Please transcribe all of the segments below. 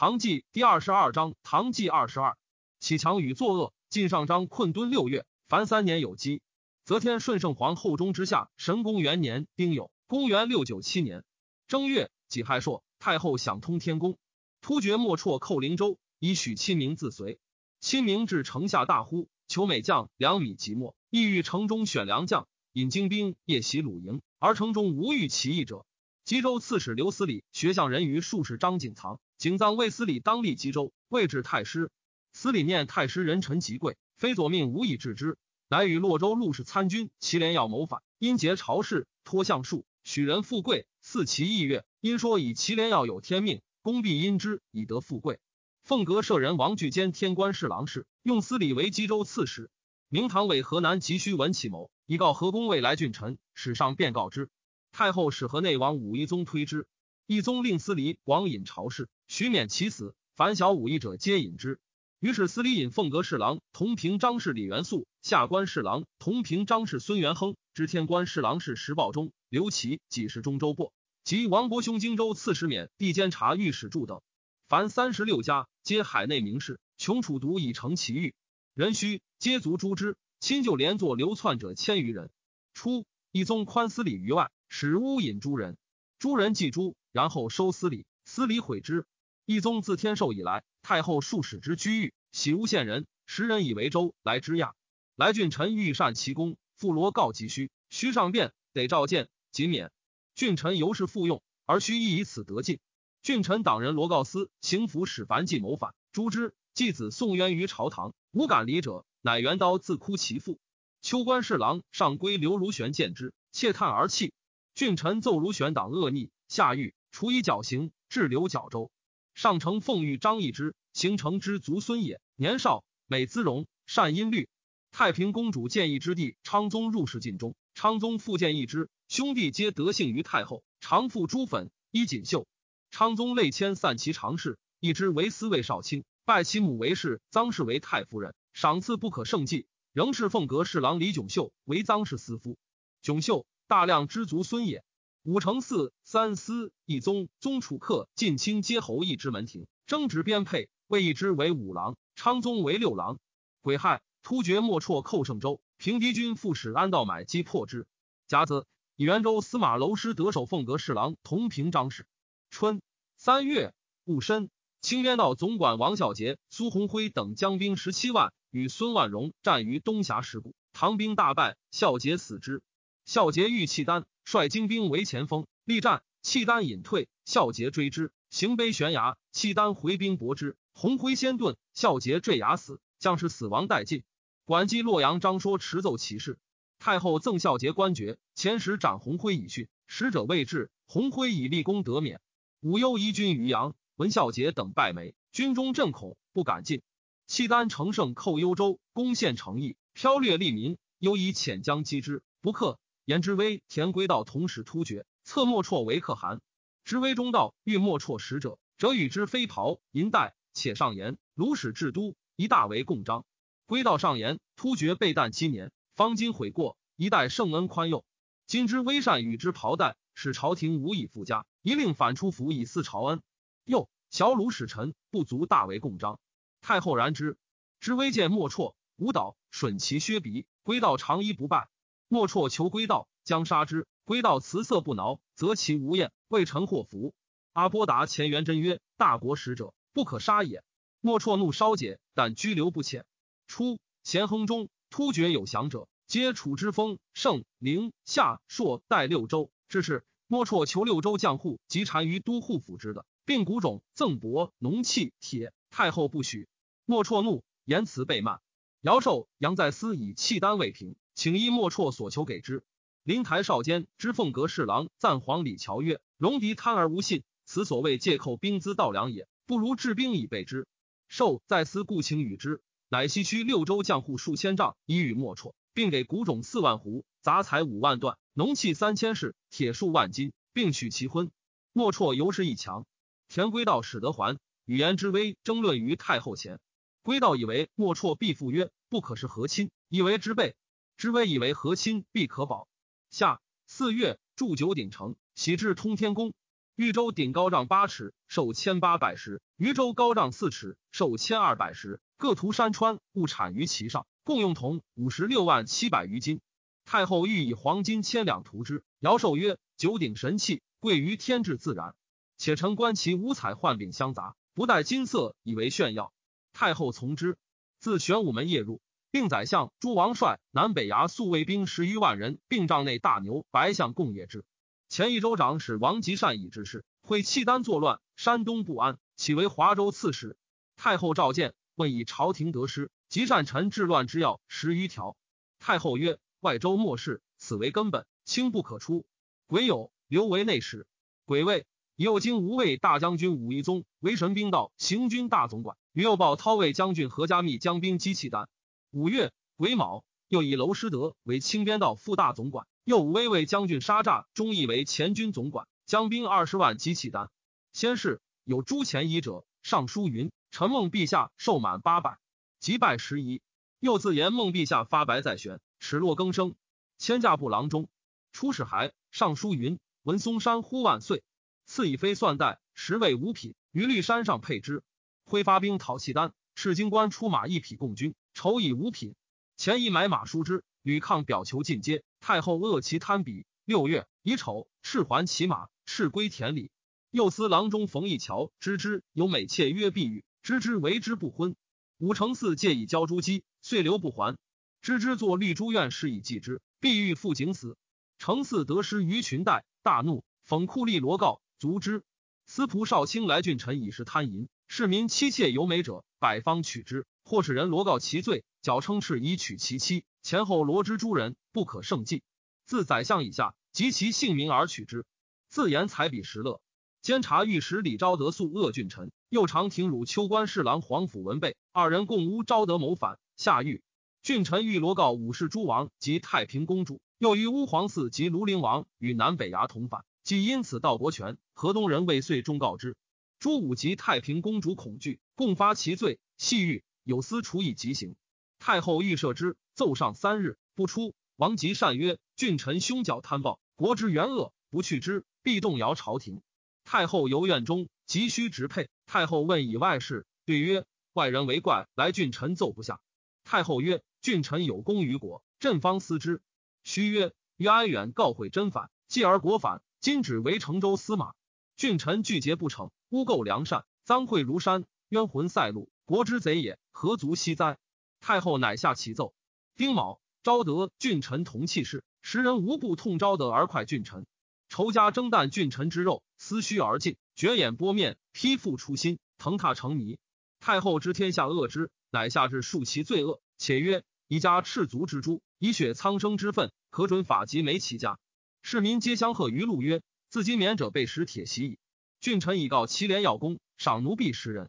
唐纪第二十二章，唐纪二十二，启强与作恶。晋上章困敦六月，凡三年有基。则天顺圣皇后中之下，神公元年丁酉，公元六九七年正月己亥朔，太后想通天宫，突厥莫辍寇灵州，以许亲民自随。亲民至城下，大呼求美将两米即墨，意欲城中选良将，引精兵夜袭鲁营，而城中无遇其意者。吉州刺史刘思礼学相人于术士张景藏。景藏为司礼当立吉州，位至太师。司礼念太师人臣极贵，非左命无以治之，乃与洛州陆氏参军祁连要谋反，因结朝事，托相术，许人富贵，赐其意乐。因说以祁连要有天命，公必因之以得富贵。凤阁舍人王巨兼天官侍郎事，用司礼为吉州刺史。明堂为河南急需文启谋，以告河公未来郡臣，史上便告之。太后使河内王武一宗推之，一宗令司礼广引朝事。许免其死，凡小武艺者皆引之。于是司礼引凤阁侍郎同平张氏李元素，下官侍郎同平张氏孙元亨，知天官侍郎是石报中刘琦，几是中州过，及王伯兄荆州刺史免地监察御史柱等，凡三十六家，皆海内名士，穷楚独以成其欲。人须皆足诛之。亲就连坐流窜者千余人。初，一宗宽司礼于外，使乌引诸人，诸人既诛，然后收司礼，司礼毁之。一宗自天授以来，太后数使之居狱，喜诬陷人，时人以为州来之亚。来郡臣欲善其功，复罗告急需，须上便得召见，仅免。郡臣由是复用，而须亦以此得进。郡臣党人罗告思行服使樊继谋反，诛之。继子宋渊于朝堂，无敢离者，乃元刀自哭其父。秋官侍郎上归刘如玄见之，窃叹而泣。郡臣奏如玄党恶逆，下狱，处以绞刑，至留绞州。上承奉御张易之，行成之族孙也。年少，美姿容，善音律。太平公主建议之弟昌宗入室禁中，昌宗复见义之，兄弟皆得幸于太后。常附朱粉，衣锦绣。昌宗累迁散骑常侍，一之为司卫少卿，拜其母为氏臧氏为太夫人，赏赐不可胜计。仍是凤阁侍郎李炯秀为臧氏司夫。炯秀大量之族孙也。五承嗣、三司、一宗、宗楚客、近亲皆侯一之门庭，争执编配，魏一之为五郎，昌宗为六郎。癸亥，突厥莫辍寇胜州，平敌军副使安道买击破之。甲子，以元州司马楼师得守凤阁侍郎同平章事。春三月戊申，清渊道总管王孝杰、苏鸿辉等将兵十七万，与孙万荣战于东峡石谷，唐兵大败，孝杰死之。孝杰欲契丹。率精兵为前锋，力战，契丹隐退，孝杰追之，行碑悬崖，契丹回兵搏之，鸿辉先遁，孝杰坠崖死，将士死亡殆尽。管击洛阳张说持奏其事，太后赠孝杰官爵，前时斩鸿辉以训，使者未至，鸿辉以立功得免。武攸移军于阳，闻孝杰等败没，军中震恐，不敢进。契丹乘胜寇幽州，攻陷城邑，剽掠利民，又以遣将击之，不克。言之威，田归道同时突厥，策莫绰为可汗。之威中道欲莫绰使者，则与之飞袍银带，且上言卢使至都，一大为共章。归道上言突厥被旦七年，方今悔过，一代圣恩宽宥。今之微善与之袍带，使朝廷无以复加，一令反出府以祀朝恩。又小鲁使臣不足，大为共章。太后然之，之威见莫绰，舞蹈吮其削鼻，归道长衣不败。莫辍求归道，将杀之。归道辞色不挠，则其无厌，为臣祸福。阿波达前元真曰：“大国使者，不可杀也。”莫辍怒稍解，但拘留不遣。初，咸亨中突厥有降者，皆楚之封盛、陵、夏、朔代六州。至是，莫辍求六州将户及单于都护府之的，并谷种、赠帛、农器、铁。太后不许。莫辍怒，言辞被慢。姚寿、杨在思以契丹未平。请依莫绰所求给之。灵台少监知凤阁侍郎赞皇李乔曰：“戎狄贪而无信，此所谓借寇兵资盗粮也。不如治兵以备之。”受在思故请与之，乃西区六州将户数千丈，以与莫绰，并给谷种四万斛，杂财五万段，农器三千石，铁数万斤，并许其婚。莫绰由是一强。田归道使得还，语言之威争论于太后前。归道以为莫绰必复曰：“不可是和亲，以为之备。”知微以为和亲必可保。夏四月，筑九鼎城，喜至通天宫。豫州鼎高丈八尺，寿千八百石；渝州高丈四尺，寿千二百石。各图山川物产于其上，共用铜五十六万七百余斤。太后欲以黄金千两涂之，尧寿曰：“九鼎神器，贵于天至自然。且臣观其五彩幻柄相杂，不带金色，以为炫耀。”太后从之。自玄武门夜入，并宰相诸王帅南北衙宿卫兵十余万人，并帐内大牛白象共谒之。前一州长史王吉善以之事，会契丹作乱，山东不安，起为华州刺史。太后召见，问以朝廷得失，吉善臣治乱之要十余条。太后曰：“外州末世，此为根本，轻不可出。癸酉，留为内史。癸未，右京无畏大将军武义宗为神兵道行军大总管，与右报韬卫将军何家密将兵击契丹。五月，癸卯，又以娄师德为清边道副大总管。”右武威卫将军沙诈忠义为前军总管，将兵二十万机器单。先是有诸前仪者，上书云：“臣梦陛下寿满八百，即拜十仪。”又自言梦陛下发白在玄，齿落更生。千驾部郎中出使还，上书云：“文嵩山呼万岁，赐以飞算带，十位五品，于绿山上配之。挥发兵讨契丹，赤金官出马一匹共军，丑以五品。前一买马书之。”吕抗表求进阶，太后恶其贪鄙。六月乙丑，赤还骑马，赤归田里。右司郎中冯一桥知之有美妾曰碧玉，知之为之不婚。武承嗣借以交朱姬，遂留不还。知之作绿珠院事以继之。碧玉父景死，承嗣得失于裙带，大怒，讽库吏罗告卒之。司仆少卿来郡臣以是贪淫，市民妻妾有美者，百方取之。或使人罗告其罪，矫称敕以取其妻。前后罗之诸人不可胜计，自宰相以下及其姓名而取之。自言才比石乐，监察御史李昭德素恶郡臣，右长廷辱秋官侍郎黄甫文备二人共诬昭德谋反，下狱。郡臣欲罗告武氏诸王及太平公主，又于乌皇嗣及庐陵王与南北衙同反，即因此道国权。河东人未遂，终告之。朱武及太平公主恐惧，共发其罪，系狱有司处以极刑。太后欲赦之。奏上三日不出，王吉善曰：“郡臣凶狡贪暴，国之元恶，不去之，必动摇朝廷。”太后游院中，急需直配。太后问以外事，对曰：“外人为怪，来郡臣奏不下。”太后曰：“郡臣有功于国，朕方思之。”须曰：“于安远告毁真反，继而国反，今指为成州司马。郡臣拒节不成，污垢良善，赃贿如山，冤魂塞路，国之贼也，何足惜哉？”太后乃下启奏。丁卯，昭德郡臣同气事，时人无不痛昭德而快郡臣。仇家争啖郡臣之肉，思虚而尽，绝眼剥面，披腹出心，腾踏成泥。太后知天下恶之，乃下至恕其罪恶，且曰：一家赤足之诛，以雪苍生之愤，可准法及没其家。市民皆相贺于禄曰：自今免者被食铁席矣。郡臣以告祁连要公，赏奴婢十人。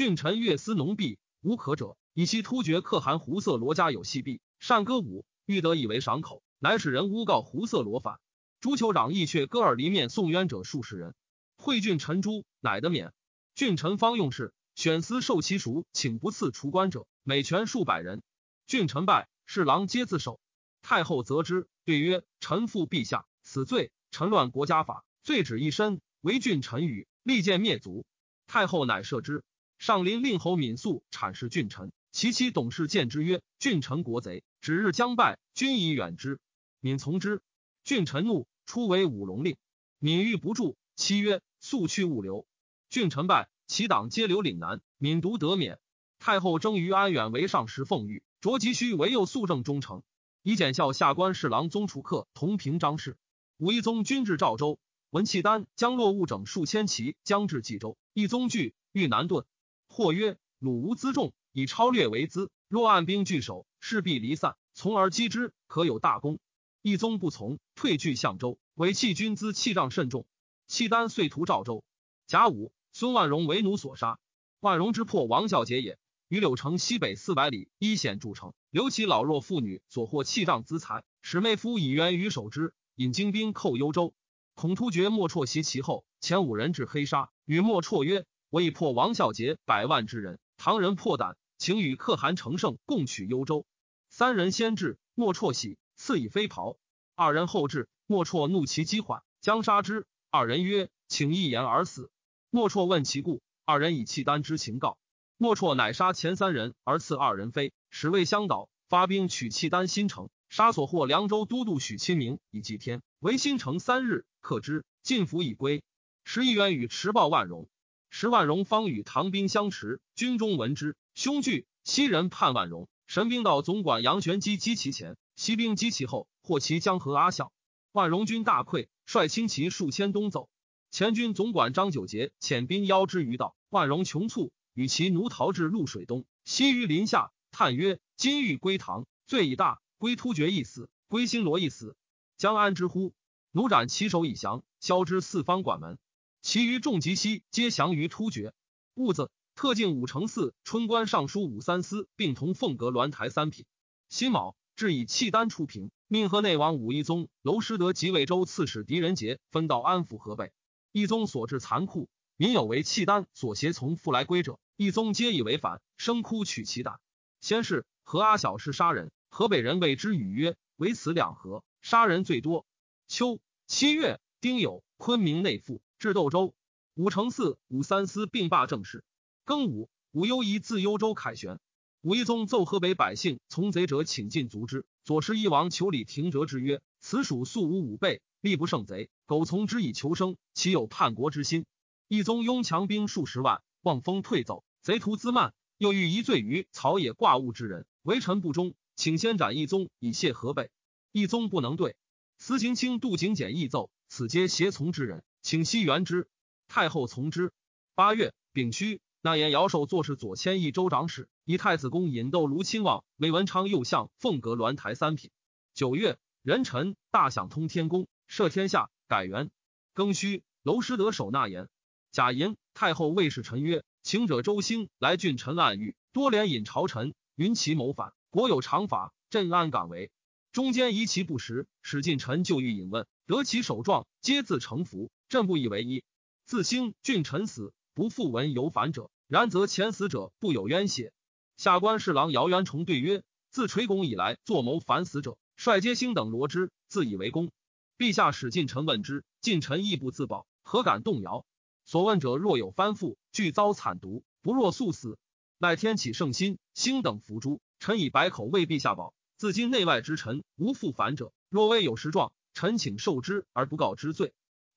郡臣月思农婢无可者，以其突厥可汗胡色罗家有细婢。善歌舞，欲得以为赏口，乃使人诬告胡色罗反。朱酋长亦却割耳离面送冤者数十人。惠郡臣朱乃得免。郡臣方用事，选司受其属，请不赐除官者，每权数百人。郡臣拜，侍郎皆自首。太后责之，对曰：“臣负陛下此罪，臣乱国家法，罪止一身，为郡臣语，利剑灭族。”太后乃赦之。上林令侯敏肃阐释郡臣。其妻董氏见之曰：“郡臣国贼，指日将败，君以远之。”敏从之。郡臣怒，出为五龙令。敏欲不住，妻曰：“速去物流。”郡臣败，其党皆留岭南。敏独得免。太后征于安远为上时，奉御卓吉须为右肃正忠诚，以检校下官侍郎宗楚客同平张氏。武一宗军至赵州，闻契丹将落物整数千骑将至冀州，一宗惧，欲南遁。或曰：“鲁无辎重。”以超略为资，若按兵据守，势必离散，从而击之，可有大功。义宗不从，退据相州，委弃军资器仗甚重。契丹遂屠赵州。甲午，孙万荣为奴所杀。万荣之破王孝杰也，于柳城西北四百里依险筑城，留其老弱妇女所获器仗资财，使妹夫以援于守之，引精兵寇幽州。孔突厥莫绰袭其后，前五人至黑沙，与莫绰曰：“我已破王孝杰百万之人。”唐人破胆，请与可汗成胜共取幽州。三人先至，莫绰喜，赐以飞袍。二人后至，莫绰怒其机缓，将杀之。二人曰：“请一言而死。莫绰问其故，二人以契丹之情告。莫绰乃杀前三人，而赐二人飞，使魏相导发兵取契丹新城，杀所获凉州都督许亲明以祭天。为新城三日，克之，进府已归。十一元与持报万荣，十万荣方与唐兵相持，军中闻之，凶惧。西人叛万荣，神兵道总管杨玄基击其前，西兵击其后，获其江河阿孝。万荣军大溃，率轻骑数千东走。前军总管张九节遣兵邀之于道，万荣穷促。与其奴逃至露水东，西于林下，叹曰：“今欲归唐，罪已大。归突厥一死，归新罗一死，将安之乎？”奴斩其首以降，消之四方管门。其余众及西，皆降于突厥。戊子，特进武承嗣、春官尚书武三思，并同凤阁鸾台三品。辛卯，至以契丹出平，命河内王武义宗、娄师德及魏州刺史狄仁杰分道安抚河北。义宗所至残酷。民有为契丹所胁从复来归者，一宗皆以为反，生哭取其胆。先是，何阿小是杀人，河北人谓之语曰：“唯此两河，杀人最多。”秋七月，丁酉，昆明内附，至窦州。武承嗣、武三思并罢政事。庚午，武攸宜自幽州凯旋。武一宗奏河北百姓从贼者，请进卒之。左师一王求礼廷折之曰：“此属素无武备，力不胜贼，苟从之以求生，岂有叛国之心？”一宗拥强兵数十万，望风退走，贼徒滋慢，又欲疑罪于草野挂物之人，为臣不忠，请先斩一宗以谢河北。一宗不能对，司行卿杜景简议奏，此皆胁从之人，请息援之。太后从之。八月丙戌，那言姚寿作事左迁益州长史，以太子宫引斗卢亲王为文昌右相，凤阁鸾台三品。九月壬辰，大享通天宫，赦天下，改元。庚戌，娄师德守纳言。贾寅，太后谓使臣曰：“请者周兴来郡臣暗狱，多连引朝臣，云其谋反。国有常法，镇安敢为。中间疑其不实，使近臣就欲引问，得其首状，皆自成服。朕不以为一。自兴郡臣死，不复闻有反者。然则前死者不有冤血。下官侍郎姚元崇对曰：自垂拱以来，作谋反死者，率皆兴等罗之，自以为功。陛下使近臣问之，近臣亦不自保，何敢动摇？”所问者若有翻覆，俱遭惨毒；不若速死。乃天启圣心，兴等伏诛。臣以百口为陛下保。自今内外之臣无复反者。若未有实状，臣请受之而不告之罪。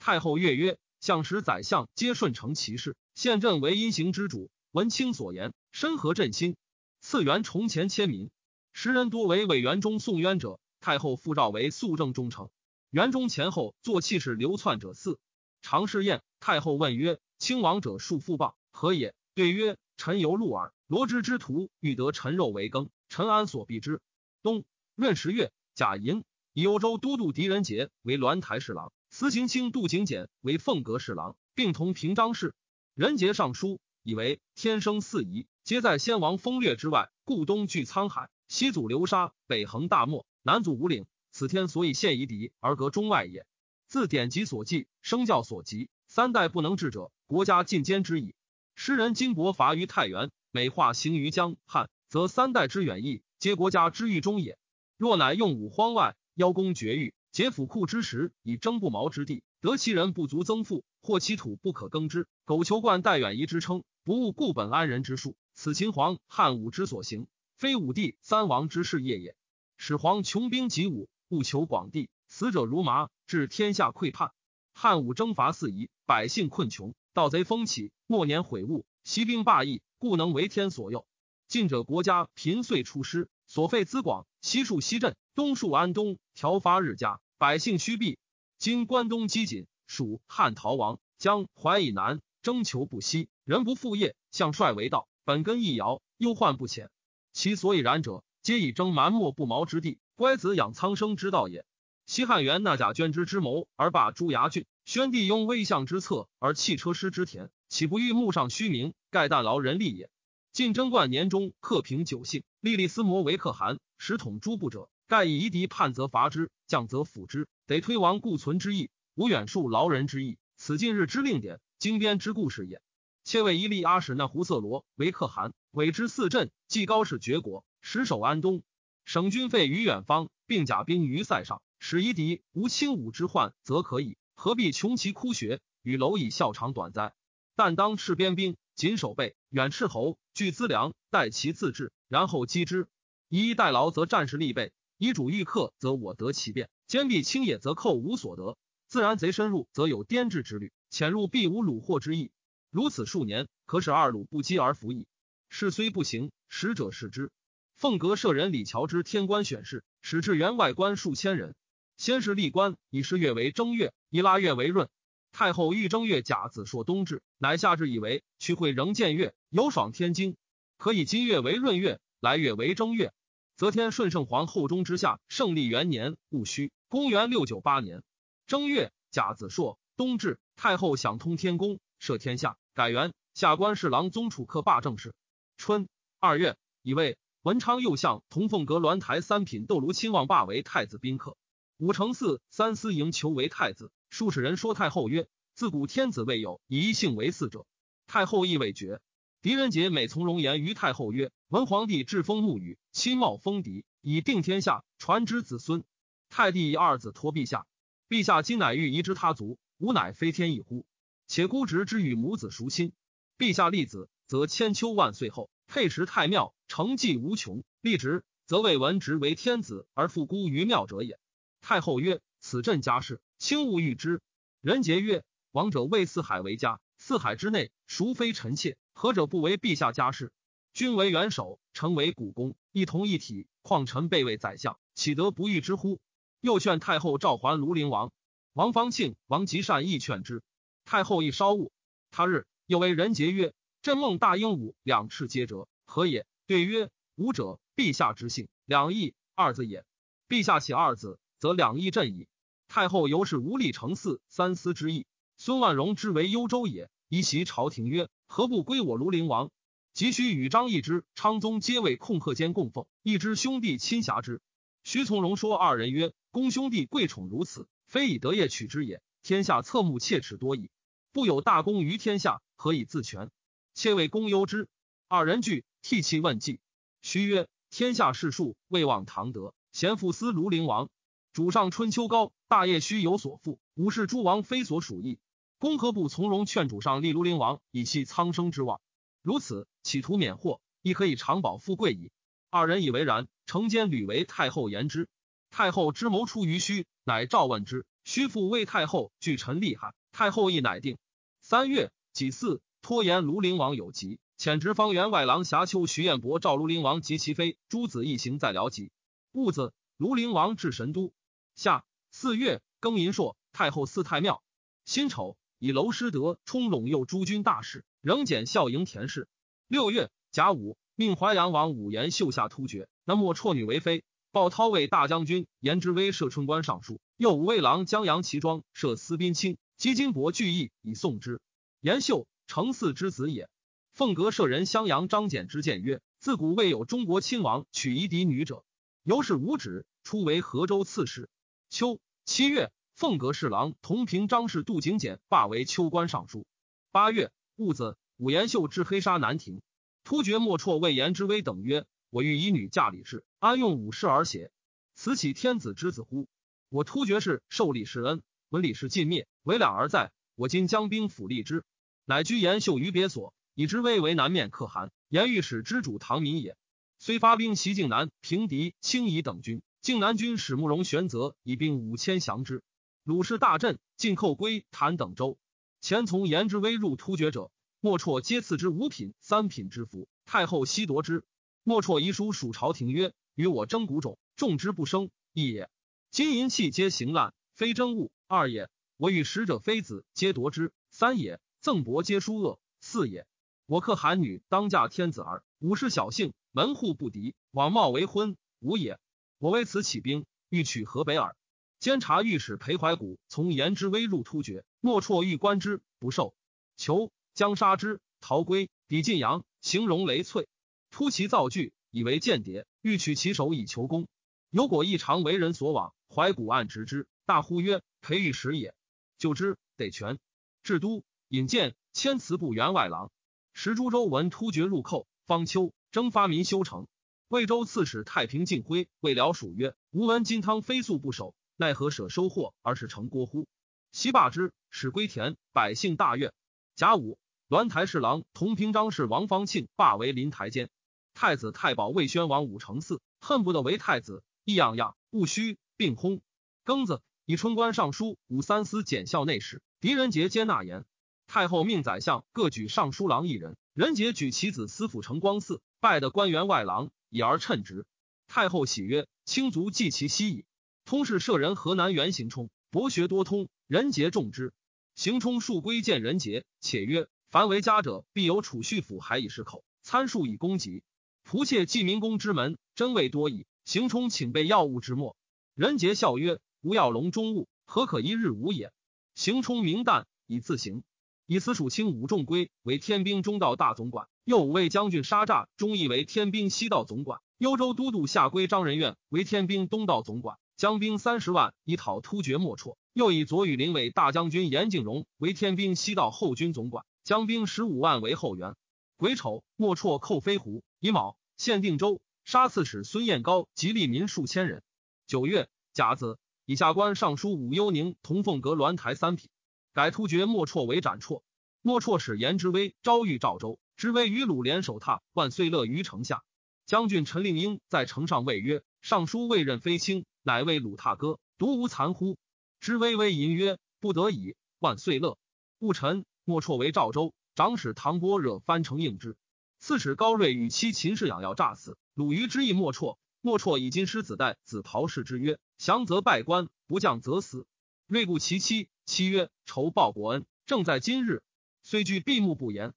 太后悦曰：“相使宰相皆顺承其事，现朕为阴行之主。闻卿所言，深合朕心。次元重前千民，时人多为委员中送冤者。太后复诏为肃正忠诚。元中前后坐气势流窜者四。常侍宴。”太后问曰：“亲王者数父谤何也？”对曰：“臣由禄耳。罗之之徒欲得臣肉为羹，臣安所避之？”冬闰十月，贾寅以幽州都督狄仁杰为鸾台侍郎，司行卿杜景简为凤阁侍郎，并同平章事。仁杰上书，以为天生四夷，皆在先王风略之外，故东据沧海，西阻流沙，北横大漠，南阻五岭，此天所以现夷狄而隔中外也。自典籍所记，生教所及。三代不能治者，国家尽兼之矣。诗人金帛伐于太原，美化行于江汉，则三代之远矣，皆国家之欲中也。若乃用武荒外，邀功绝域，劫府库之时，以争不毛之地，得其人不足增富，或其土不可耕之，苟求冠代远夷之称，不务固本安人之术，此秦皇汉武之所行，非武帝三王之事业也。始皇穷兵极武，务求广地，死者如麻，致天下溃叛。汉武征伐四夷，百姓困穷，盗贼风起，末年悔悟，息兵罢役，故能为天所佑。近者国家贫岁出师，所费资广，西戍西镇，东戍安东，条发日加，百姓虚避。今关东饥馑，蜀汉逃亡，江淮以南征求不息，人不复业，向帅为道，本根易摇，忧患不浅。其所以然者，皆以征蛮漠不毛之地，乖子养苍生之道也。西汉元纳贾捐之之谋而罢朱牙郡，宣帝拥威相之策而弃车师之田，岂不欲慕上虚名，盖但劳人力也？晋贞观年中，克平九姓，历历思摩为可汗，使统诸部者，盖以夷狄叛则伐之，降则抚之，得推亡固存之意，无远戍劳人之意。此近日之令典，经编之故事也。且为一立阿史那胡色罗为可汗，委之四镇，既高氏绝国，实守安东，省军费于远方，并甲兵于塞上。使夷狄无轻武之患，则可以何必穷其枯穴，与蝼蚁笑长短哉？但当赤边兵，谨守备，远斥侯，聚资粮，待其自治，然后击之。以逸待劳，则战士立备；以主欲克，则我得其变。坚壁清野，则寇无所得。自然贼深入，则有颠制之虑；潜入，必无虏获之意。如此数年，可使二鲁不击而服矣。事虽不行，使者视之。凤阁舍人李乔之天官选士，使至员外官数千人。先是立官，以十月为正月，以腊月为闰。太后欲正月甲子朔冬至，乃下至以为去会仍见月，有爽天经，可以今月为闰月，来月为正月。则天顺圣皇后中之下，胜利元年戊戌，公元六九八年正月甲子朔冬至，太后想通天宫，赦天下。改元下官侍郎宗楚客罢政事。春二月，以为文昌右相同凤阁鸾台三品窦卢亲王罢为太子宾客。武承嗣三司营求为太子。数使人说太后曰：“自古天子未有以一姓为嗣者。”太后亦未决。狄仁杰每从容言于太后曰：“文皇帝制封沐雨，亲冒封敌，以定天下，传之子孙。太帝以二子托陛下，陛下今乃欲移之他族，吾乃非天意乎？”且孤侄之与母子孰亲？陛下立子，则千秋万岁后，配食太庙，成绩无穷；立侄，则为文职为天子而复孤于庙者也。太后曰：“此朕家事，轻勿欲之。”人杰曰：“王者为四海为家，四海之内，孰非臣妾？何者不为陛下家事？君为元首，臣为股肱，一同一体，况臣备为宰相，岂得不欲之乎？”又劝太后召还庐陵王。王方庆、王吉善亦劝之。太后亦稍悟。他日又为人杰曰：“朕梦大鹦鹉两翅皆折，何也？”对曰：“吾者，陛下之幸，两翼二字也。陛下起二字，则两翼振矣。”太后尤是无力成嗣三思之意。孙万荣之为幽州也，一袭朝廷曰：“何不归我庐陵王？”急需与张易之、昌宗皆为控鹤间供奉，一之兄弟亲侠之。徐从容说二人曰：“公兄弟贵宠如此，非以德业取之也。天下侧目切齿多矣。”不有大功于天下，何以自全？妾为公忧之。二人惧，涕泣问计。须曰：天下士庶未忘唐德，贤父思庐陵王。主上春秋高，大业须有所负。武士诸王非所属意。公何不从容劝主上立庐陵王，以系苍生之望？如此，企图免祸，亦可以长保富贵矣。二人以为然，承间屡为太后言之。太后之谋出于虚，乃召问之。虚父为太后惧臣厉害，太后亦乃定。三月己巳，拖延庐陵王有疾，遣直方员外郎侠丘徐彦伯召庐陵王及其妃诸子一行在辽吉。戊子，庐陵王至神都。夏四月庚寅朔，太后祀太庙。辛丑，以娄师德充陇右诸军大事，仍检孝营田氏。六月甲午，命淮阳王武延秀下突厥，那莫绰女为妃。鲍涛为大将军，颜之威摄春官尚书，右武卫郎江阳齐庄摄司宾卿。积金帛巨义以送之。延秀，承嗣之子也。凤阁舍人襄阳张简之谏曰：自古未有中国亲王娶夷嫡女者。由是无止，初为河州刺史。秋七月，凤阁侍郎同平张氏杜景简罢为秋官尚书。八月戊子，武延秀至黑沙南庭。突厥莫绰谓颜之威等曰：我欲以女嫁李氏，安用武士而邪？此岂天子之子乎？我突厥氏受李氏恩。闻李氏尽灭，为两而在。我今将兵辅立之，乃居延秀于别所，以之威为南面可汗。延御史之主唐民也。虽发兵袭境南，平敌轻夷等军。靖南军使慕容玄泽以兵五千降之。鲁氏大振，进寇归谭等州。前从颜之威入突厥者，莫绰皆赐之五品、三品之服。太后悉夺之。莫绰遗书属朝廷曰：“与我争谷种，种之不生，一也。金银器皆行滥，非真物。”二也，我与使者妃子皆夺之；三也，赠帛皆殊恶；四也，我克韩女当嫁天子儿。五是小姓，门户不敌，枉冒为婚。五也，我为此起兵，欲取河北耳。监察御史裴怀古从颜之威入突厥，莫绰欲观之，不受。求将杀之，逃归，抵晋阳，形容羸璨，突其造句，以为间谍，欲取其首以求功。有果异常为人所往，怀古暗直之，大呼曰。裴御史也，就之得权。至都引荐千词部员外郎。时诸州闻突厥入寇，方丘征发民修城。魏州刺史太平敬辉未了属曰：吾闻金汤飞粟不守，奈何舍收获而使成郭乎？西罢之，使归田，百姓大悦。甲午，栾台侍郎同平章事王方庆罢为临台监。太子太保魏宣王武承嗣，恨不得为太子，异样样，戊戌，并薨。庚子，以春官尚书武三司检校内史，狄仁杰接纳言。太后命宰相各举尚书郎一人，仁杰举其子司府丞光嗣，拜的官员外郎，以而称职。太后喜曰：“卿族继其息矣。”通事舍人河南原行冲，博学多通，仁杰重之。行冲数归见仁杰，且曰：“凡为家者，必有储蓄府，还以食口，参数以供给。仆妾济民工之门，真谓多矣。”行冲请备药物之末，仁杰笑曰：“吾要隆中物，何可一日无也？”行冲明旦以自行。以此属卿武仲归为天兵中道大总管，右五卫将军沙诈忠义为天兵西道总管，幽州都督下归张仁愿为天兵东道总管。将兵三十万以讨突厥莫绰，又以左羽林为大将军严敬荣为天兵西道后军总管，将兵十五万为后援。癸丑，莫绰寇飞狐，乙卯，限定州，杀刺史孙彦高及利民数千人。九月甲子，以下官尚书武幽宁同凤阁鸾台三匹，改突厥莫绰为斩绰。莫绰使颜之威招谕赵州，知微与鲁联手榻万岁乐于城下。将军陈令英在城上谓曰：“尚书未任非卿。”乃为鲁踏歌，独无残乎？知微微吟曰：“不得已，万岁乐。”戊辰，莫绰为赵州长史，唐波惹翻城应之。刺史高睿与妻秦氏养要诈死，鲁豫之意莫绰。莫绰以金狮子带子陶氏之曰：“降则拜官，不降则死。”睿故其妻，妻曰：“仇报国恩，正在今日。”虽惧闭目不言。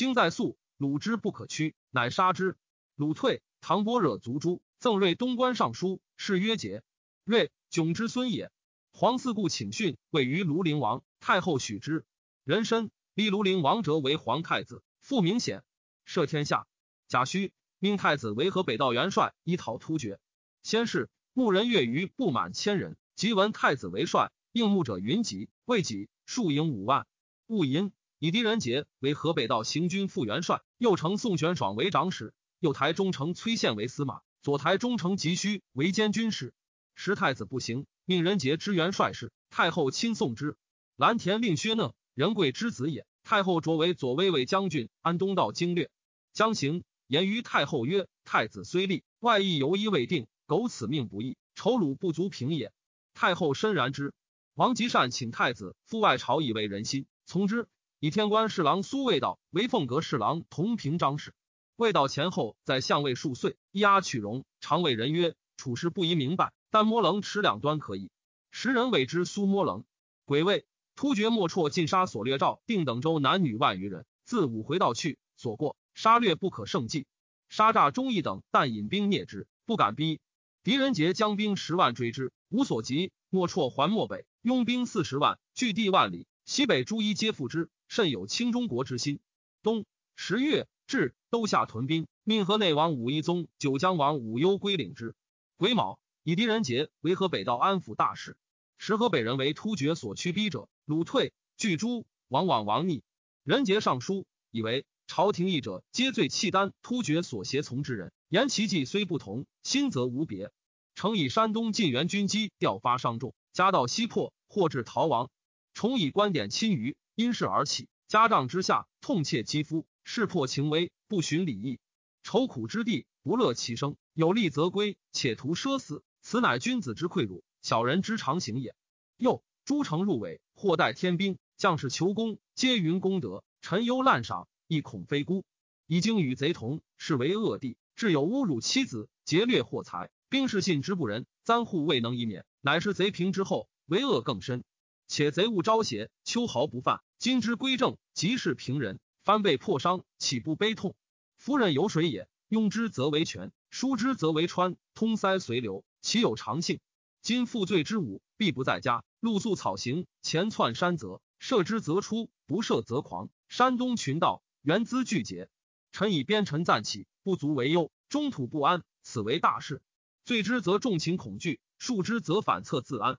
经在宿，鲁之不可屈，乃杀之。鲁退，唐波惹族诛，赠睿东关尚书，谥曰节。睿迥之孙也。皇四故请训，位于庐陵王太后许之。人参立庐陵王者为皇太子，复明显，摄天下。贾诩命太子为河北道元帅，以讨突厥。先是，牧人越余不满千人，即闻太子为帅，应募者云集，未几，数营五万。戊寅，以狄仁杰为河北道行军副元帅，右丞宋玄爽为长史，右台中丞崔宪为司马，左台中丞急需为监军使。时太子不行，命仁杰支元帅事。太后亲送之。蓝田令薛讷，仁贵之子也。太后擢为左威卫将军，安东道经略。将行，言于太后曰：“太子虽立，外意犹一未定，苟此命不义，仇虏不足平也。”太后深然之。王吉善请太子赴外朝，以慰人心，从之。以天官侍郎苏味道为凤阁侍郎，同平章事。味道前后在相位数岁，押取容，常谓人曰：“处事不宜明白。”但摸棱持两端可以，时人谓之苏摸棱。癸未，突厥莫绰尽杀所掠赵定等州男女万余人，自五回道去，所过杀掠不可胜计。杀诈忠义等，但引兵灭之，不敢逼。狄仁杰将兵十万追之，无所及。莫绰还漠北，拥兵四十万，据地万里，西北诸夷皆附之，甚有倾中国之心。冬十月，至都下屯兵，命河内王武义宗、九江王武攸归领之。癸卯。以狄仁杰为河北道安抚大使，时河北人为突厥所驱逼者，鲁退拒诛，往往王逆。仁杰上书，以为朝廷议者皆罪契丹突厥所胁从之人，言其计虽不同，心则无别。诚以山东晋元军机调发伤重，家道西破，或至逃亡。重以观点亲于，因事而起，家帐之下，痛切肌肤，事破情危，不循礼义，愁苦之地，不乐其生，有利则归，且图奢死。此乃君子之愧辱，小人之常行也。又诸城入伪，或待天兵，将士求功，皆云功德。臣忧滥赏，亦恐非孤。已经与贼同，是为恶地。至有侮辱妻子，劫掠货财，兵士信之不仁，簪户未能以免，乃是贼平之后，为恶更深。且贼勿招邪，秋毫不犯。今之归正，即是平人，翻被破伤，岂不悲痛？夫人有水也，拥之则为泉，疏之则为川，通塞随流。岂有常性？今负罪之武，必不在家。露宿草行，前窜山泽，射之则出，不射则狂。山东群盗，原资俱竭。臣以边臣暂起，不足为忧。中土不安，此为大事。罪之则重情恐惧，恕之则反侧自安。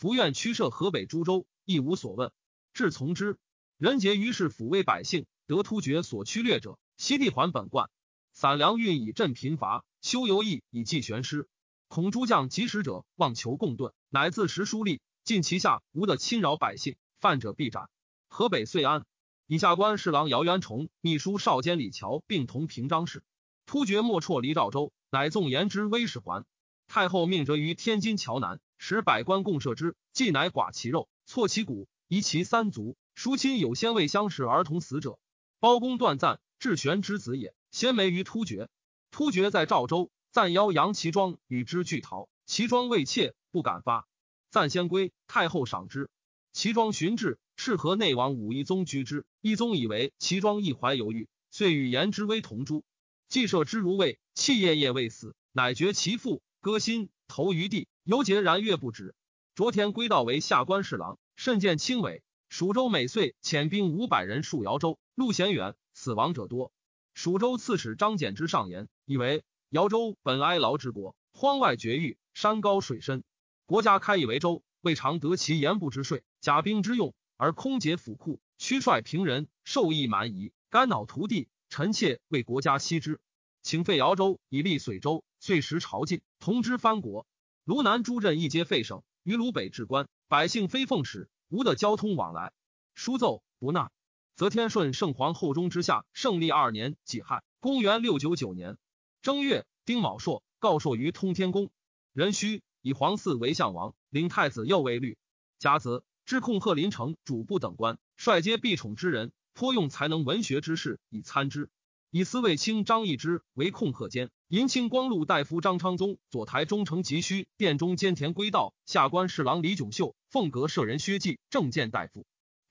福愿驱射河北诸州，亦无所问。至从之。人杰于是抚慰百姓，得突厥所驱掠者，悉地还本贯。散粮运以赈贫乏，修游役以济悬师。恐诸将及时者，妄求共盾，乃自食书吏，尽其下无的侵扰百姓，犯者必斩。河北遂安以下官侍郎姚元崇、秘书少监李峤并同平章事。突厥莫辍离赵州，乃纵言之威使还。太后命折于天津桥南，使百官共射之，既乃剐其肉，挫其骨，夷其三足。叔亲有先未相识而同死者，包公断赞，智玄之子也。先媒于突厥，突厥在赵州，赞邀杨其庄与之俱逃，其庄未怯，不敢发。赞先归，太后赏之。其庄寻至，适和内王武一宗居之。一宗以为其庄一怀犹豫，遂与言之微同诛。既射之如未，气夜夜未死，乃绝其腹，割心，投于地，犹节然月不止。昨天归道为下官侍郎，甚见轻伟。蜀州每岁遣兵五百人戍姚州，路险远，死亡者多。蜀州刺史张柬之上言，以为姚州本哀牢之国，荒外绝域，山高水深，国家开以为州。未尝得其盐布之税、甲兵之用，而空竭府库，屈率平人，受益蛮夷，肝脑涂地，臣妾为国家息之。请废姚州，以立随州，遂时朝觐，同之藩国。卢南诸镇一皆废省，于卢北置官，百姓非奉使，无得交通往来。书奏不纳。则天顺圣皇后中之下，圣历二年己亥，公元六九九年正月丁卯朔，告朔于通天宫。壬戌。以皇嗣为相王，领太子右卫律。甲子，知控贺林城主簿等官，率皆必宠之人，颇用才能文学之士以参之。以司卫卿张易之为控贺监，银青光禄大夫张昌宗，左台中丞急需，殿中监田归道，下官侍郎李炯秀，凤阁舍人薛稷，正见大夫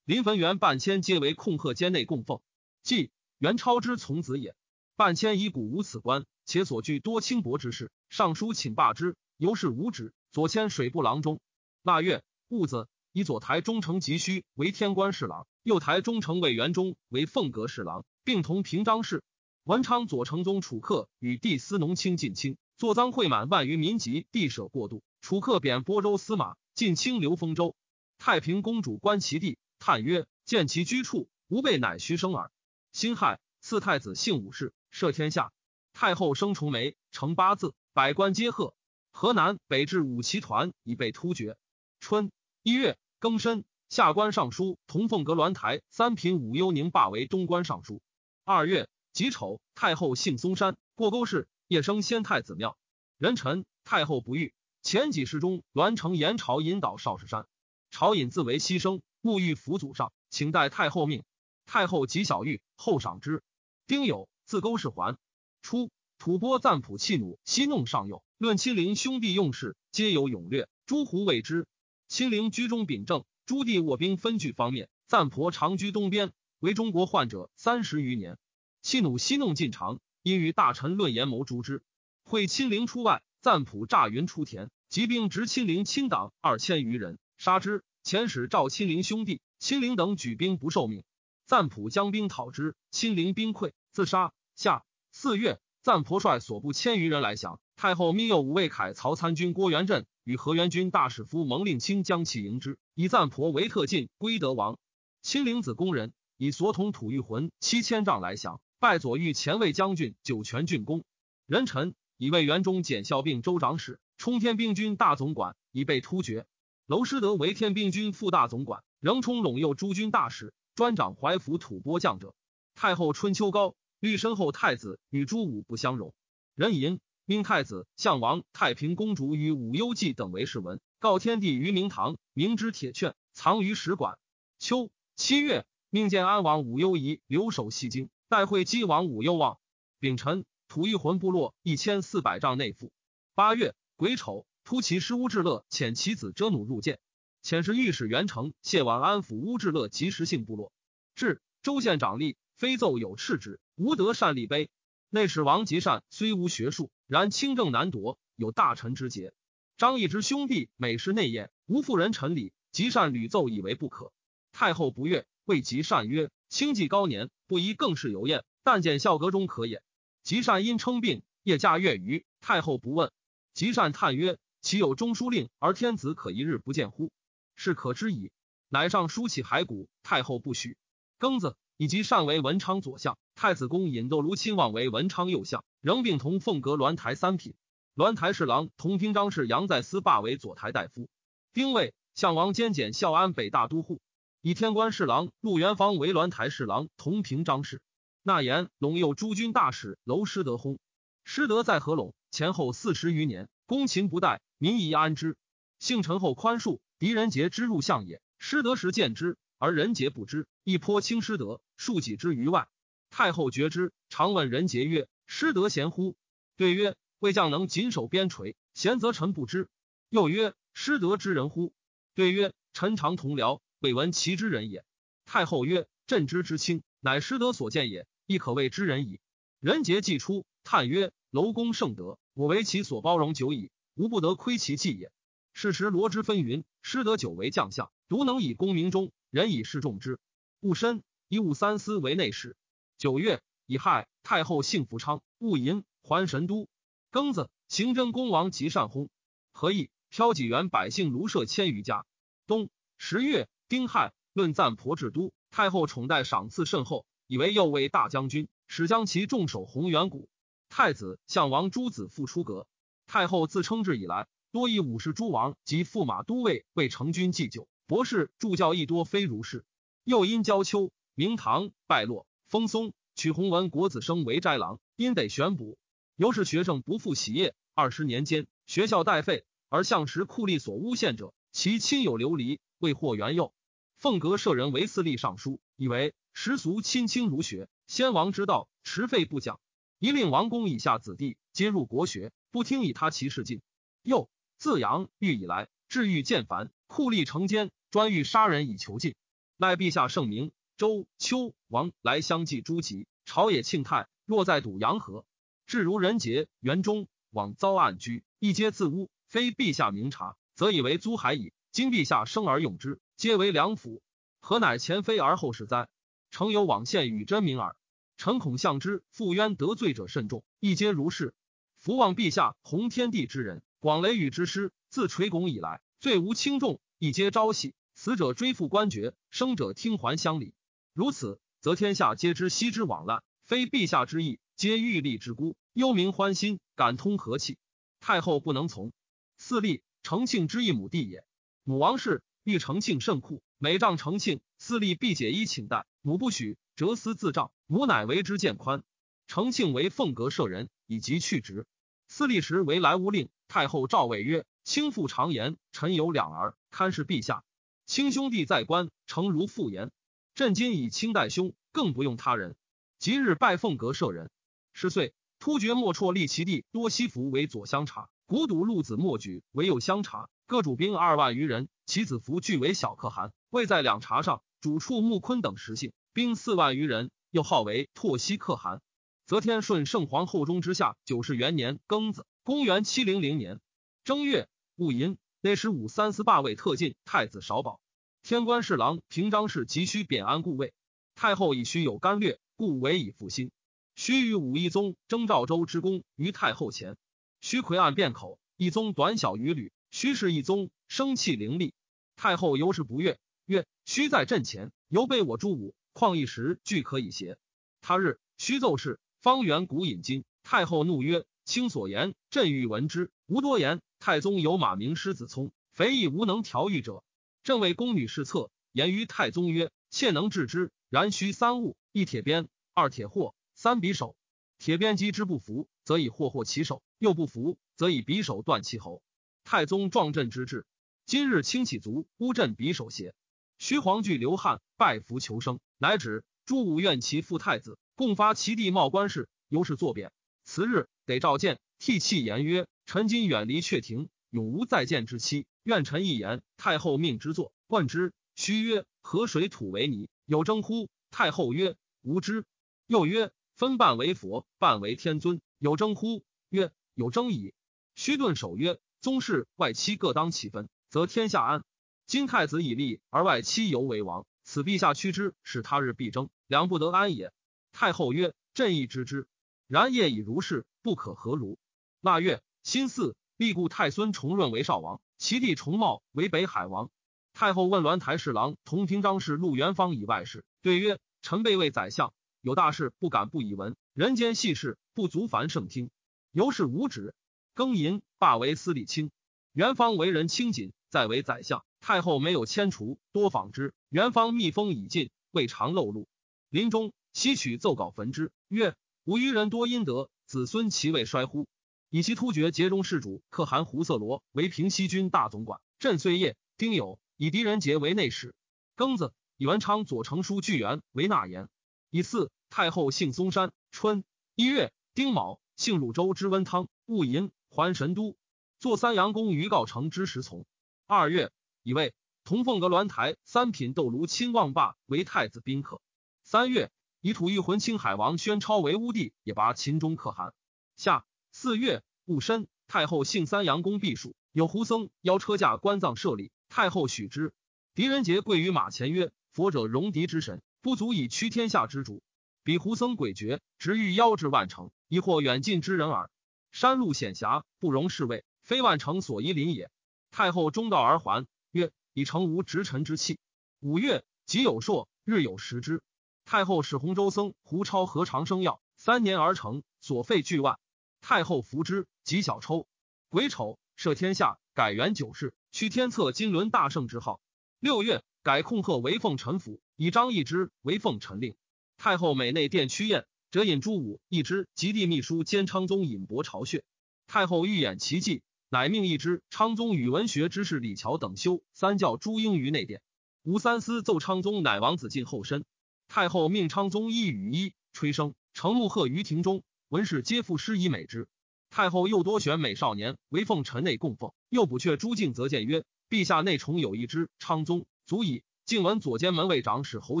林汾元半千，皆为控贺监内供奉。即元超之从子也。半千以古无此官，且所具多轻薄之事，尚书请罢之。由是无止，左迁水部郎中。腊月戊子，以左台中丞急需为天官侍郎，右台中丞魏元忠为凤阁侍郎，并同平章事。文昌左丞宗楚客与帝司农卿近亲，坐赃贿满万余民籍，地舍过度。楚客贬播州司马，进清流丰州。太平公主观其地，叹曰：“见其居处，吾辈乃虚生耳。”辛亥，赐太子姓武氏，摄天下。太后生重眉，成八字，百官皆贺。河南北至五旗团已被突厥。春一月庚申，下官尚书同凤阁鸾台三品武幽宁罢为东官尚书。二月己丑，太后幸嵩山过沟市，夜生先太子庙。人臣太后不遇。前几世中，栾城延朝引导少室山，朝引自为牺牲，沐浴辅祖上，请待太后命。太后及小玉，后赏之。丁酉，自沟氏还。初。吐蕃赞普弃弩，西弄上右。论亲邻兄弟用事，皆有勇略。诸胡谓之。亲邻居中秉政，朱棣卧兵分据方面。赞婆长居东边，为中国患者三十余年。弃弩戏弄进长，因与大臣论言谋诛之。会亲陵出外，赞普诈云出田，集兵执亲陵亲党二千余人，杀之。遣使召亲陵兄弟，亲陵等举兵不受命。赞普将兵讨之，亲陵兵溃，自杀。下四月。赞婆率所部千余人来降，太后命诱武卫凯曹参军郭元振与河源军大使夫蒙令卿将其迎之，以赞婆为特进归德王。亲陵子宫人以所统吐玉魂七千丈来降，拜左御前卫将军酒泉郡公。人臣以为元中检校并州长史，冲天兵军大总管，以被突厥。娄师德为天兵军副大总管，仍充陇右诸军大使，专掌淮府吐蕃将者。太后春秋高。虑身后太子与朱武不相容，人淫命太子、相王、太平公主与武幽记等为侍文，告天地于明堂，明之铁券藏于史馆。秋七月，命建安王武幽仪留守西京，代会稽王武幽望。丙辰，吐一魂部落一千四百丈内附。八月癸丑，突骑师乌智乐遣其子遮弩入见，遣使御史元成谢往安抚乌智乐及时性部落。至州县长吏。非奏有敕之，无德善立碑。内史王吉善虽无学术，然清正难夺，有大臣之节。张易之兄弟每事内宴，无妇人陈礼。吉善屡奏以为不可。太后不悦，谓吉善曰：“清纪高年，不宜更事游宴，但见孝阁中可也。”吉善因称病，夜驾月余。太后不问。吉善叹曰：“岂有中书令而天子可一日不见乎？是可知矣。”乃上书起骸骨，太后不许。庚子。以及善为文昌左相，太子宫引窦卢亲望为文昌右相，仍并同凤阁鸾台三品。鸾台侍郎同平章事杨在思罢为左台大夫。丁未，项王兼检孝安北大都护，以天官侍郎陆元方为鸾台侍郎，同平章事。纳言陇右诸军大使娄师德薨。师德在合陇前后四十余年，公秦不殆，民宜安之。幸陈后宽恕，狄仁杰之入相也。师德时见之，而仁杰不知，亦颇轻师德，数己之于外。太后觉之，常问仁杰曰：“师德贤乎？”对曰：“魏将能谨守边陲，贤则臣不知。”又曰：“师德之人乎？”对曰：“臣常同僚，未闻其之人也。”太后曰：“朕之之亲，乃师德所见也，亦可谓之人矣。”仁杰既出。叹曰：“楼公圣德，我为其所包容久矣，无不得亏其计也。”是时罗之分云：“师德久为将相，独能以功名中，人以示众之。戊申，以武三思为内事。九月，乙亥，太后幸福昌，戊寅，还神都。庚子，行真公王及善薨。何意？飘几元百姓卢舍千余家。冬十月，丁亥，论赞婆至都。太后宠待赏赐甚厚，以为右卫大将军，使将其重守弘元谷。太子向王诸子复出阁，太后自称制以来，多以武士诸王及驸马都尉为成军祭酒，博士助教亦多非如是。又因焦丘、明堂败落，封松取弘文国子生为斋郎，因得选补，由是学生不复喜业。二十年间，学校待废，而向时酷吏所诬陷者，其亲友流离，未获原宥。凤阁舍人为司隶尚书，以为时俗亲亲儒学，先王之道，持废不讲。一令王公以下子弟皆入国学，不听以他其事进。又自杨玉以来，治欲渐繁，酷吏成奸，专欲杀人以求进。赖陛下圣明，周秋王来相继诸疾，朝野庆泰，若在堵阳河，至如人杰、元忠往遭暗居，一皆自污，非陛下明察，则以为租海矣。今陛下生而用之，皆为良辅，何乃前非而后是哉？诚有往献与真名耳。臣恐相之负冤得罪者甚众，亦皆如是。福望陛下弘天地之人，广雷雨之师，自垂拱以来，罪无轻重，亦皆朝夕。死者追复官爵，生者听还乡里。如此，则天下皆知昔之往滥，非陛下之意，皆欲立之孤，忧民欢心，感通和气。太后不能从。四立成庆之一母弟也。母王氏欲承庆甚酷，每仗承庆，四立必解衣请代，母不许。折丝自杖，母乃为之见宽。承庆为凤阁舍人，以及去职。司隶时为莱芜令。太后诏谓曰：“卿父常言，臣有两儿，堪是陛下。卿兄弟在官，诚如父言。朕今以卿代兄，更不用他人。即日拜凤阁舍人。十岁，突厥莫绰立其弟多西服为左相察，古堵陆子莫举为右相察，各主兵二万余人。其子服俱为小可汗，位在两察上。主处穆坤等十姓。”兵四万余人，又号为拓西可汗。则天顺圣皇后中之下九世元年庚子，公元七零零年正月戊寅，内史武三司霸位特进太子少保，天官侍郎平章事急需贬安故位。太后以须有干略，故委以复兴。须与武义宗征赵州之功于太后前。须魁案辩口，一宗短小于吕。虚是一宗生气凌厉，太后尤是不悦，曰：“须在阵前，犹被我诛武。”况一时俱可以邪。他日须奏事，方圆古引金。太后怒曰：“卿所言，朕欲闻之。无多言。太宗有马名狮子聪，肥亦无能调御者。朕为宫女侍侧，言于太宗曰：妾能治之，然须三物：一铁鞭，二铁货，三匕首。铁鞭击之不服，则以霍霍其手；又不服，则以匕首断其喉。太宗壮朕之志，今日轻起卒，乌镇匕首邪？”徐皇惧流汗，拜服求生，乃指朱武愿其父太子，共发其弟茂官事，由是作贬。次日，得召见，涕泣言曰：“臣今远离阙庭，永无再见之期。愿臣一言。”太后命之作，问之。须曰：“河水土为泥，有争乎？”太后曰：“无知。”又曰：“分半为佛，半为天尊，有争乎？”曰：“有争矣。”须顿首曰：“宗室外戚各当其分，则天下安。”今太子以立，而外戚犹为王，此陛下屈之，使他日必争，两不得安也。太后曰：“朕亦知之，然业已如是，不可何如？”腊月，辛巳，立故太孙重润为少王，其弟重茂为北海王。太后问鸾台侍郎同平章事陆元方以外事，对曰：“臣被位宰相，有大事不敢不以闻，人间细事不足凡圣听，由是无止。庚寅，罢为司礼卿。元方为人清谨，在为宰相。”太后没有迁除，多访之。元方密封已尽，未尝漏露。临终，西取奏稿焚之，曰：“吾余人多阴德，子孙其位衰乎？以其突厥节中事主可汗胡色罗为平西军大总管。朕岁夜丁酉，以狄仁杰为内史。庚子，以文昌左丞书巨源为纳言。以巳，太后姓嵩山。春一月丁卯，姓汝州之温汤。戊寅，还神都。坐三阳宫于告成之时从。二月，以为同凤阁鸾台三品斗卢亲望霸为太子宾客。三月，以吐玉魂青海王宣超为乌帝，也拔秦中可汗。夏四月戊申，太后幸三阳宫避暑，有胡僧邀车驾观葬设礼，太后许之。狄仁杰跪于马前曰：“佛者，戎狄之神，不足以屈天下之主。彼胡僧诡谲，直欲邀至万城，亦或远近之人耳。山路险狭，不容侍卫。”非万城所依临也。太后中道而还，曰：“以成无执臣之气。”五月，己有朔，日有食之。太后使洪州僧胡超和长生药，三年而成，所费巨万。太后服之，即小抽。癸丑，赦天下，改元九世，取天策金轮大圣之号。六月，改控鹤为奉臣府，以张易之为奉臣令。太后每内殿趋宴，则引朱武、一之及帝秘书兼昌宗尹博朝穴。太后欲演奇迹。乃命一之昌宗与文学之士李峤等修三教诸英于内殿。吴三思奏昌宗，乃王子进后身。太后命昌宗一羽衣吹笙，承怒贺于庭中，文士皆赋诗以美之。太后又多选美少年为奉臣内供奉，又补阙朱敬，则谏曰：“陛下内宠有一之昌宗，足矣。敬闻左监门卫长史侯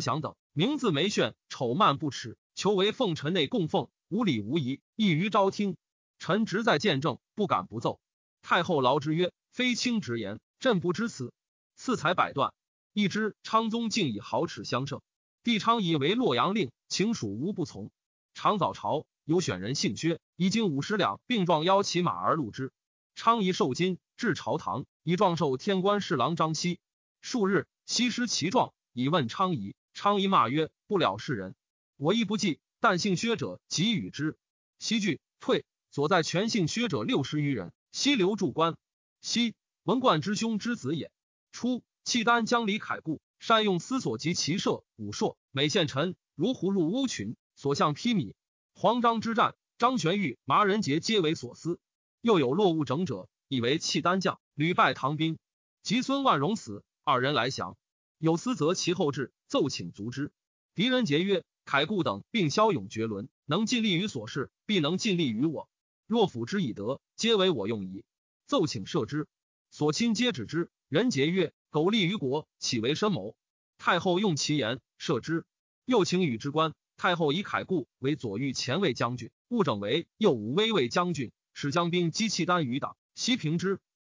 祥等名字眉炫，丑慢不耻，求为奉臣内供奉，无礼无仪，易于朝听。臣直在见证，不敢不奏。”太后劳之曰：“非卿直言，朕不知此。”赐才百段。一知昌宗竟以豪侈相胜。帝昌以为洛阳令，请属无不从。常早朝，有选人姓薛，以金五十两，并状邀骑马而入之。昌仪受金，至朝堂，以状授天官侍郎张熙。数日，西施其状，以问昌仪。昌仪骂曰：“不了世人，我亦不计。但姓薛者，即与之。”西惧退，所在全姓薛者六十余人。西流驻关，西文冠之兄之子也。初，契丹将李凯故，善用思索及骑射武硕，每献臣如虎入乌群，所向披靡。黄章之战，张玄玉、麻仁杰皆为所思。又有落伍整者，以为契丹将，屡败唐兵。及孙万荣死，二人来降。有司则其后至，奏请卒之。狄仁杰曰：“凯固等并骁勇绝伦，能尽力于所事，必能尽力于我。若辅之以德。”皆为我用矣。奏请赦之，所亲皆止之。人杰曰：“苟利于国，岂为深谋？”太后用其言，赦之。又请与之官。太后以凯固为左御前卫将军，务整为右武威卫将军，使将兵击契丹余党，西平之。